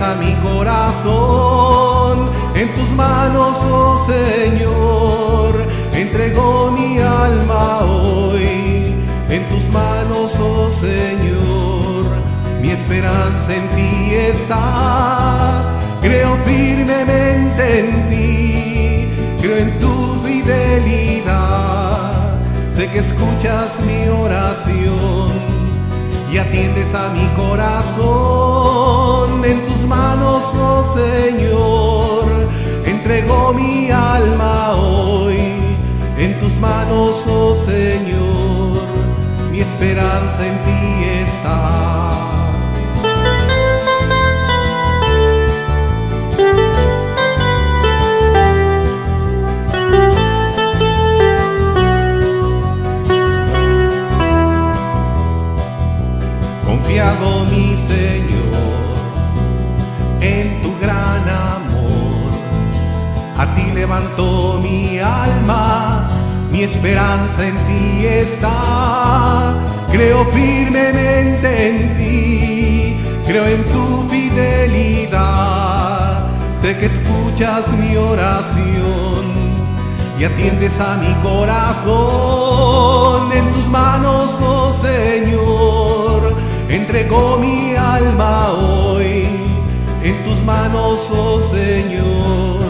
atiendes a mi corazón. En tus manos, oh Señor, entrego mi alma hoy. En tus manos, oh Señor, mi esperanza en ti está. Creo firmemente en ti, creo en tu fidelidad. Sé que escuchas mi oración y atiendes a mi corazón. Señor, entrego mi alma hoy. En tus manos, oh Señor, mi esperanza en ti está. Levanto mi alma, mi esperanza en ti está. Creo firmemente en ti, creo en tu fidelidad. Sé que escuchas mi oración y atiendes a mi corazón en tus manos, oh Señor. Entregó mi alma hoy en tus manos, oh Señor.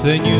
Señor,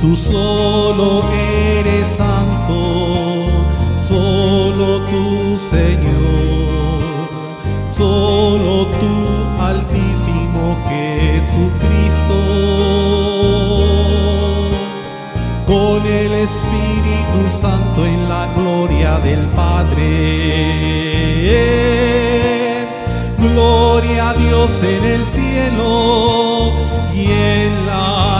Tú solo eres santo, solo tú Señor, solo tú altísimo Jesucristo con el Espíritu Santo en la gloria del Padre. Gloria a Dios en el cielo y en la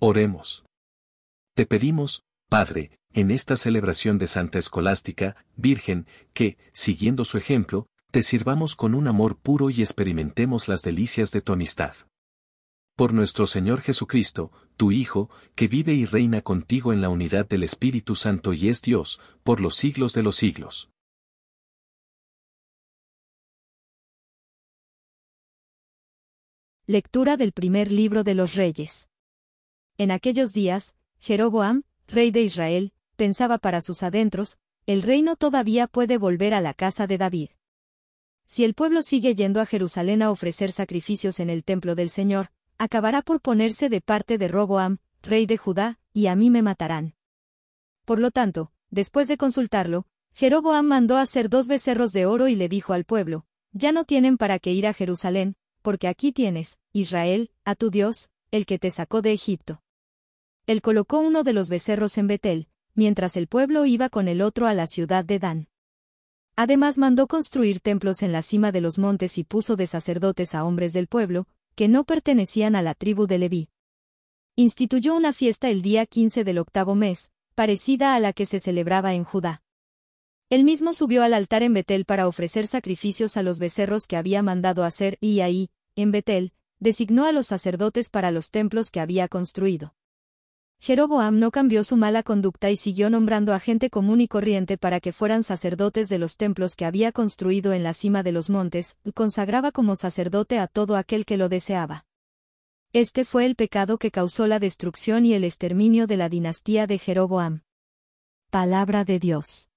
Oremos. Te pedimos, Padre, en esta celebración de Santa Escolástica, Virgen, que, siguiendo su ejemplo, te sirvamos con un amor puro y experimentemos las delicias de tu amistad. Por nuestro Señor Jesucristo, tu Hijo, que vive y reina contigo en la unidad del Espíritu Santo y es Dios, por los siglos de los siglos. Lectura del primer libro de los Reyes. En aquellos días, Jeroboam, rey de Israel, pensaba para sus adentros, el reino todavía puede volver a la casa de David. Si el pueblo sigue yendo a Jerusalén a ofrecer sacrificios en el templo del Señor, acabará por ponerse de parte de Roboam, rey de Judá, y a mí me matarán. Por lo tanto, después de consultarlo, Jeroboam mandó hacer dos becerros de oro y le dijo al pueblo, ya no tienen para qué ir a Jerusalén, porque aquí tienes, Israel, a tu Dios, el que te sacó de Egipto. Él colocó uno de los becerros en Betel, mientras el pueblo iba con el otro a la ciudad de Dan. Además mandó construir templos en la cima de los montes y puso de sacerdotes a hombres del pueblo, que no pertenecían a la tribu de Leví. Instituyó una fiesta el día 15 del octavo mes, parecida a la que se celebraba en Judá. Él mismo subió al altar en Betel para ofrecer sacrificios a los becerros que había mandado hacer y ahí, en Betel, designó a los sacerdotes para los templos que había construido. Jeroboam no cambió su mala conducta y siguió nombrando a gente común y corriente para que fueran sacerdotes de los templos que había construido en la cima de los montes, y consagraba como sacerdote a todo aquel que lo deseaba. Este fue el pecado que causó la destrucción y el exterminio de la dinastía de Jeroboam. Palabra de Dios.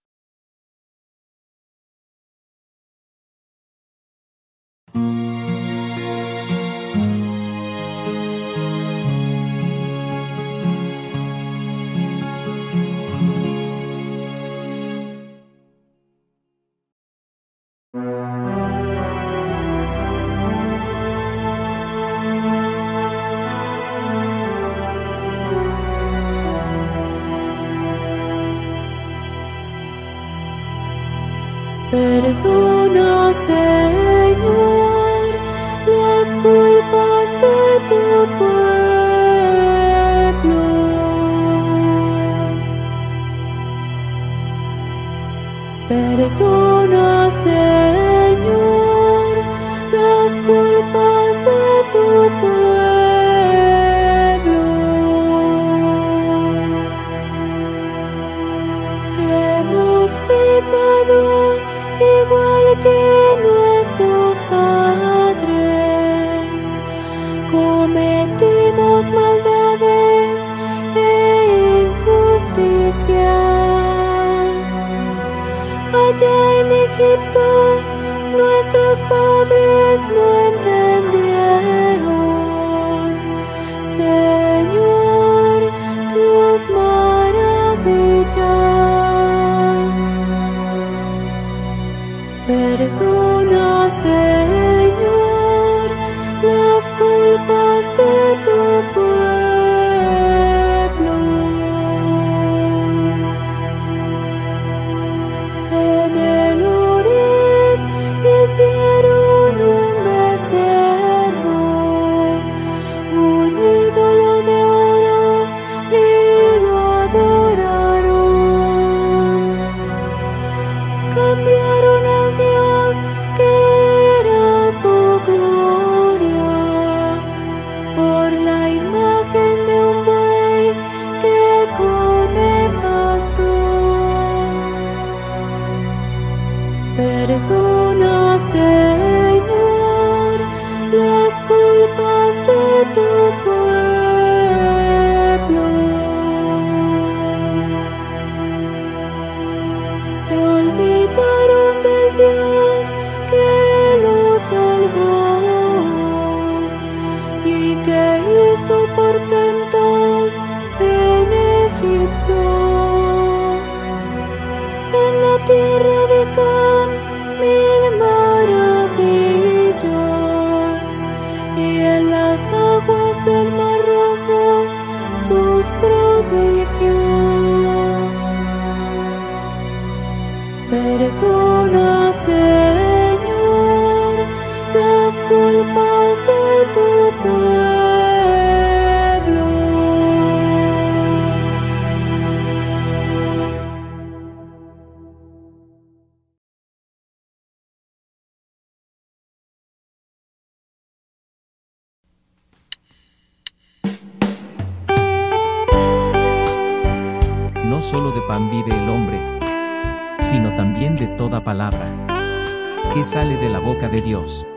Sale de la boca de Dios.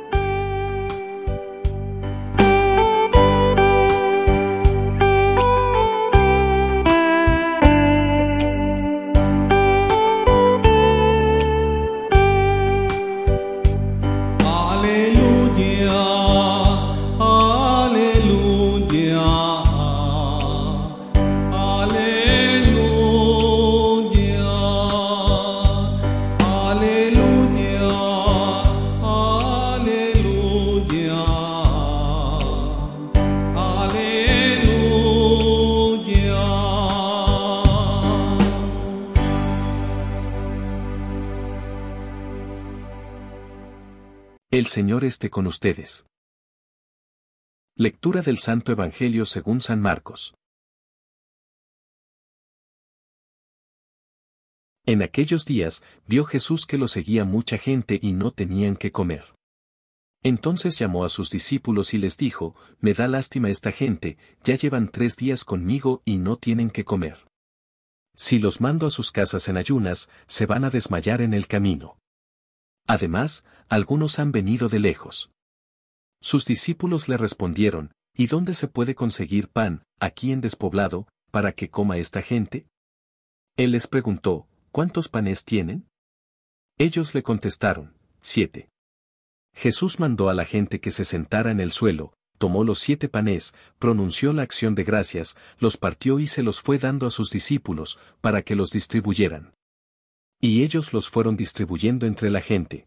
Señor esté con ustedes. Lectura del Santo Evangelio según San Marcos. En aquellos días, vio Jesús que lo seguía mucha gente y no tenían que comer. Entonces llamó a sus discípulos y les dijo, Me da lástima esta gente, ya llevan tres días conmigo y no tienen que comer. Si los mando a sus casas en ayunas, se van a desmayar en el camino. Además, algunos han venido de lejos. Sus discípulos le respondieron, ¿Y dónde se puede conseguir pan, aquí en despoblado, para que coma esta gente? Él les preguntó, ¿cuántos panes tienen? Ellos le contestaron, siete. Jesús mandó a la gente que se sentara en el suelo, tomó los siete panes, pronunció la acción de gracias, los partió y se los fue dando a sus discípulos, para que los distribuyeran. Y ellos los fueron distribuyendo entre la gente.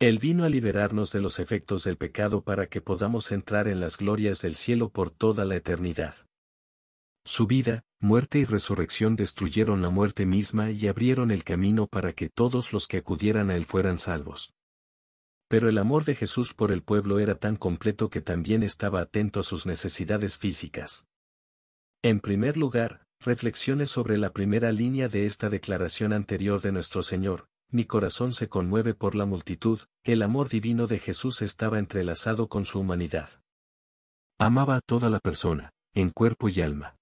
Él vino a liberarnos de los efectos del pecado para que podamos entrar en las glorias del cielo por toda la eternidad. Su vida, muerte y resurrección destruyeron la muerte misma y abrieron el camino para que todos los que acudieran a Él fueran salvos. Pero el amor de Jesús por el pueblo era tan completo que también estaba atento a sus necesidades físicas. En primer lugar, reflexiones sobre la primera línea de esta declaración anterior de nuestro Señor, mi corazón se conmueve por la multitud, el amor divino de Jesús estaba entrelazado con su humanidad. Amaba a toda la persona, en cuerpo y alma.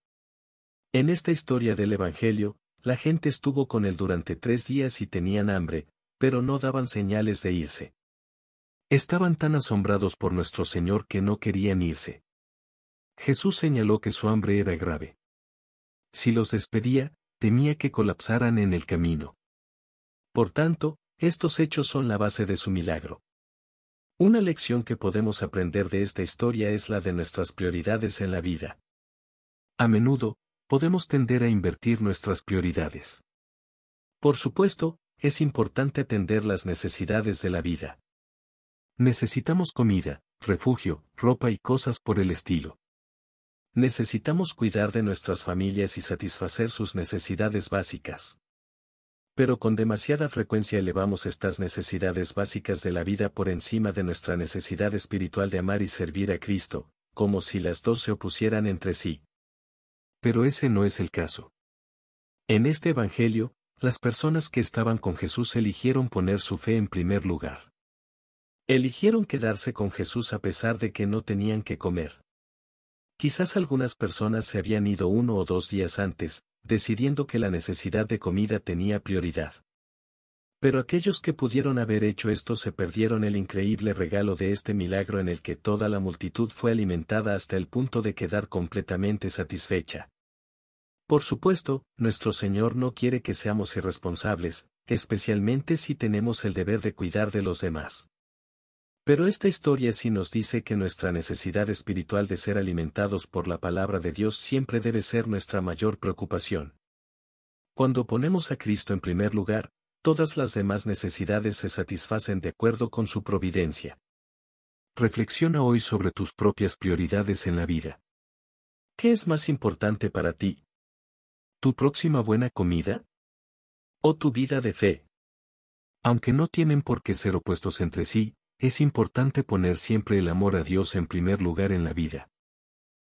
En esta historia del Evangelio, la gente estuvo con él durante tres días y tenían hambre, pero no daban señales de irse. Estaban tan asombrados por nuestro Señor que no querían irse. Jesús señaló que su hambre era grave. Si los despedía, temía que colapsaran en el camino. Por tanto, estos hechos son la base de su milagro. Una lección que podemos aprender de esta historia es la de nuestras prioridades en la vida. A menudo, podemos tender a invertir nuestras prioridades. Por supuesto, es importante atender las necesidades de la vida. Necesitamos comida, refugio, ropa y cosas por el estilo. Necesitamos cuidar de nuestras familias y satisfacer sus necesidades básicas pero con demasiada frecuencia elevamos estas necesidades básicas de la vida por encima de nuestra necesidad espiritual de amar y servir a Cristo, como si las dos se opusieran entre sí. Pero ese no es el caso. En este Evangelio, las personas que estaban con Jesús eligieron poner su fe en primer lugar. Eligieron quedarse con Jesús a pesar de que no tenían que comer. Quizás algunas personas se habían ido uno o dos días antes, decidiendo que la necesidad de comida tenía prioridad. Pero aquellos que pudieron haber hecho esto se perdieron el increíble regalo de este milagro en el que toda la multitud fue alimentada hasta el punto de quedar completamente satisfecha. Por supuesto, nuestro Señor no quiere que seamos irresponsables, especialmente si tenemos el deber de cuidar de los demás. Pero esta historia sí nos dice que nuestra necesidad espiritual de ser alimentados por la palabra de Dios siempre debe ser nuestra mayor preocupación. Cuando ponemos a Cristo en primer lugar, todas las demás necesidades se satisfacen de acuerdo con su providencia. Reflexiona hoy sobre tus propias prioridades en la vida. ¿Qué es más importante para ti? ¿Tu próxima buena comida? ¿O tu vida de fe? Aunque no tienen por qué ser opuestos entre sí, es importante poner siempre el amor a Dios en primer lugar en la vida.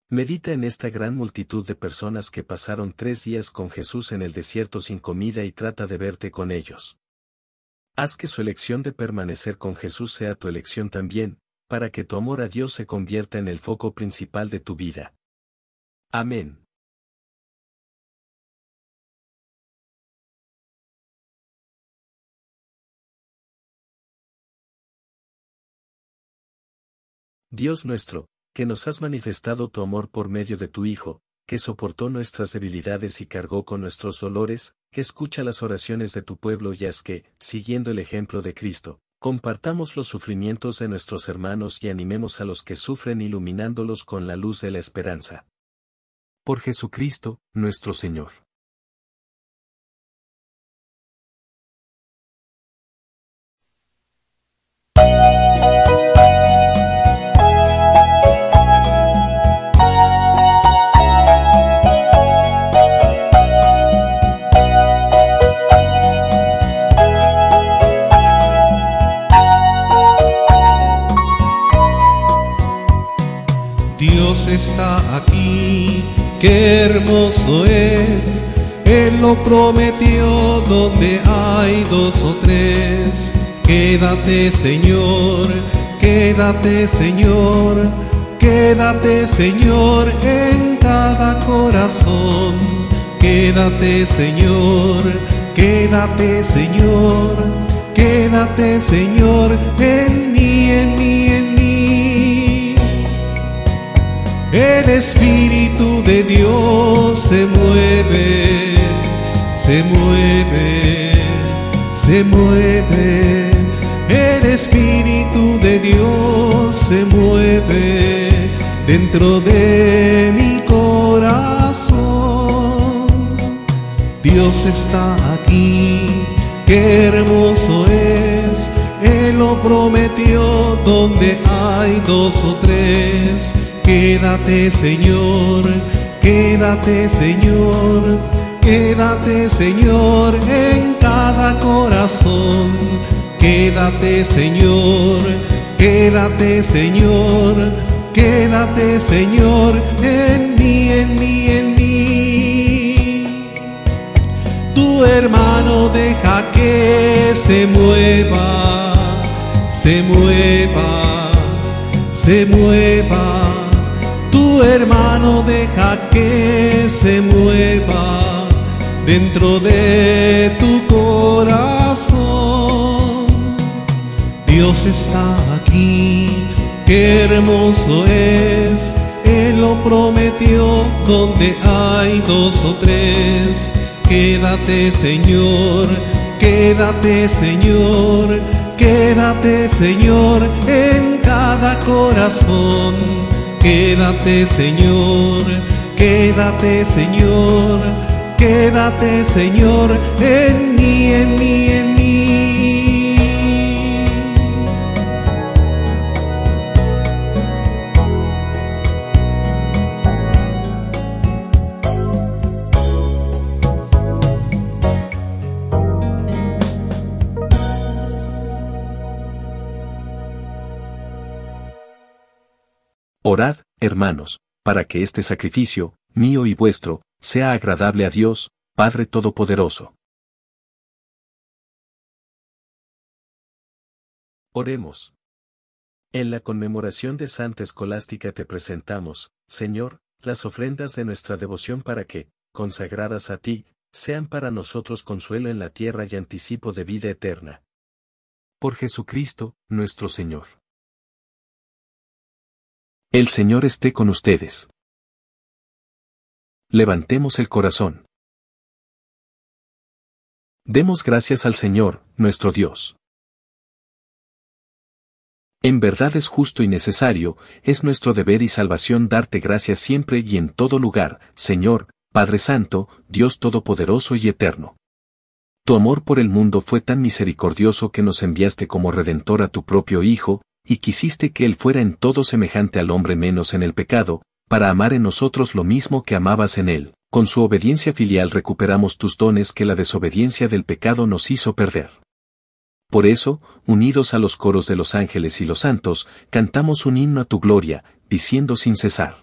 Medita en esta gran multitud de personas que pasaron tres días con Jesús en el desierto sin comida y trata de verte con ellos. Haz que su elección de permanecer con Jesús sea tu elección también, para que tu amor a Dios se convierta en el foco principal de tu vida. Amén. Dios nuestro, que nos has manifestado tu amor por medio de tu Hijo, que soportó nuestras debilidades y cargó con nuestros dolores, que escucha las oraciones de tu pueblo y haz que, siguiendo el ejemplo de Cristo, compartamos los sufrimientos de nuestros hermanos y animemos a los que sufren iluminándolos con la luz de la esperanza. Por Jesucristo, nuestro Señor. Hermoso es. Él lo prometió donde hay dos o tres. Quédate Señor, quédate Señor, quédate Señor en cada corazón. Quédate Señor, quédate Señor, quédate Señor en Espíritu de Dios se mueve, se mueve, se mueve, el Espíritu de Dios se mueve dentro de mi corazón. Dios está aquí, qué hermoso es, Él lo prometió donde hay dos o tres. Quédate Señor, quédate Señor Quédate Señor en cada corazón. Quédate Señor, quédate Señor, quédate Señor en mí, en mí, en mí. Tu hermano deja que se mueva, se mueva, se mueva. Hermano deja que se mueva dentro de tu corazón. Dios está aquí, qué hermoso es, Él lo prometió donde hay dos o tres. Quédate Señor, quédate Señor, quédate Señor en cada corazón. Quédate Señor, quédate Señor Quédate, Señor, en mí, en mí, en mí. Orad, hermanos, para que este sacrificio, mío y vuestro, sea agradable a Dios, Padre Todopoderoso. Oremos. En la conmemoración de Santa Escolástica te presentamos, Señor, las ofrendas de nuestra devoción para que, consagradas a ti, sean para nosotros consuelo en la tierra y anticipo de vida eterna. Por Jesucristo, nuestro Señor. El Señor esté con ustedes. Levantemos el corazón. Demos gracias al Señor, nuestro Dios. En verdad es justo y necesario, es nuestro deber y salvación darte gracias siempre y en todo lugar, Señor, Padre Santo, Dios Todopoderoso y Eterno. Tu amor por el mundo fue tan misericordioso que nos enviaste como Redentor a tu propio Hijo, y quisiste que Él fuera en todo semejante al hombre menos en el pecado, para amar en nosotros lo mismo que amabas en Él. Con su obediencia filial recuperamos tus dones que la desobediencia del pecado nos hizo perder. Por eso, unidos a los coros de los ángeles y los santos, cantamos un himno a tu gloria, diciendo sin cesar.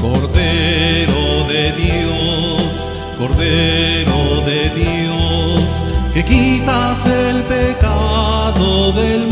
Cordero de Dios, Cordero de Dios, que quitas el pecado del mundo,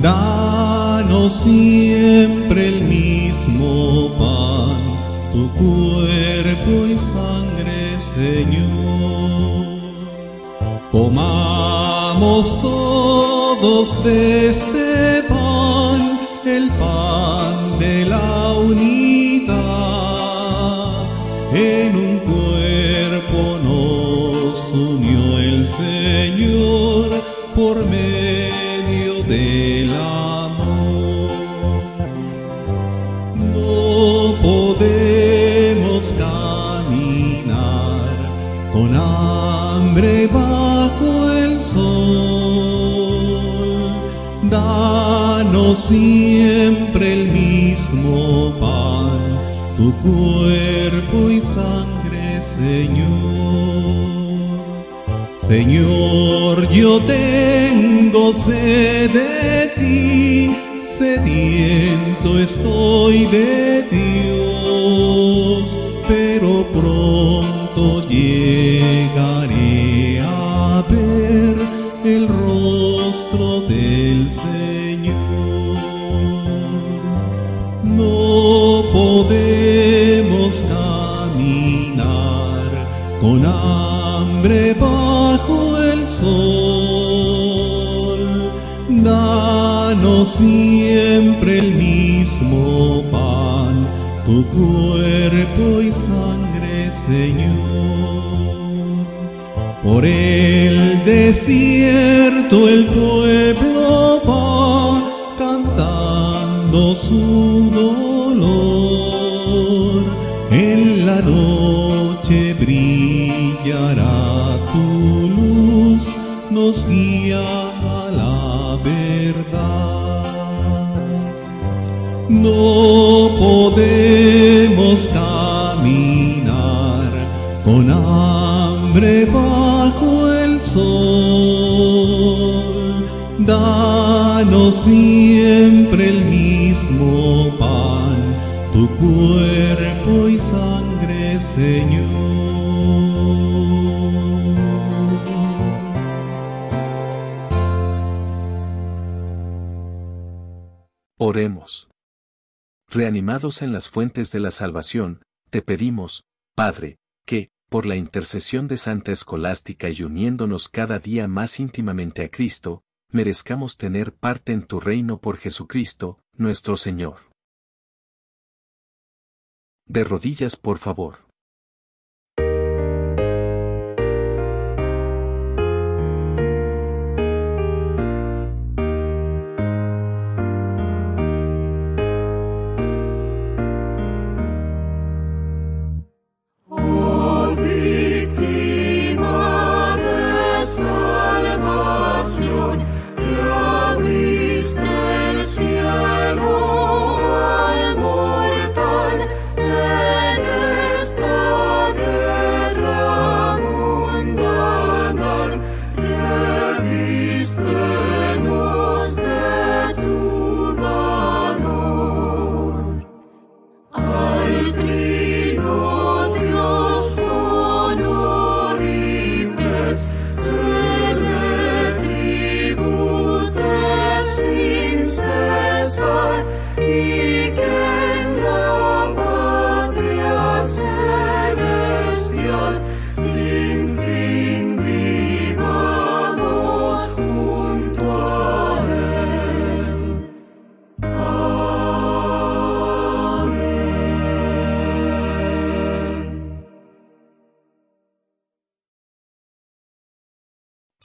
Danos siempre el mismo pan, tu cuerpo y sangre, Señor. Comamos todos de este pan, el pan de la unidad. En un cuerpo nos unió el Señor por medio Siempre el mismo pan, tu cuerpo y sangre, Señor. Señor, yo tengo sed de ti, sediento estoy de Dios, con hambre bajo el sol. Danos siempre el mismo pan, tu cuerpo y sangre, Señor. Por el desierto el pueblo nos guía a la verdad. No podemos caminar con hambre bajo el sol. Danos siempre el mismo pan, tu cuerpo y sangre, Señor. Oremos. Reanimados en las fuentes de la salvación, te pedimos, Padre, que, por la intercesión de Santa Escolástica y uniéndonos cada día más íntimamente a Cristo, merezcamos tener parte en tu reino por Jesucristo, nuestro Señor. De rodillas, por favor.